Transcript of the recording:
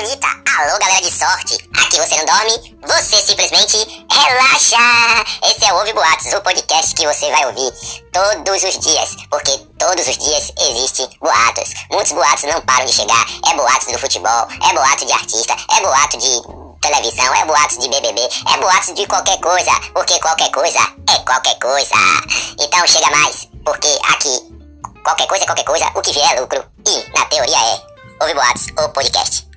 bonita. Alô, galera de sorte. Aqui você não dorme, você simplesmente relaxa. Esse é o Ouve Boatos, o podcast que você vai ouvir todos os dias, porque todos os dias existem boatos. Muitos boatos não param de chegar. É boato do futebol, é boato de artista, é boato de televisão, é boato de BBB, é boato de qualquer coisa, porque qualquer coisa é qualquer coisa. Então chega mais, porque aqui qualquer coisa é qualquer coisa, o que vier é lucro. E na teoria é Ouve Boatos, o podcast.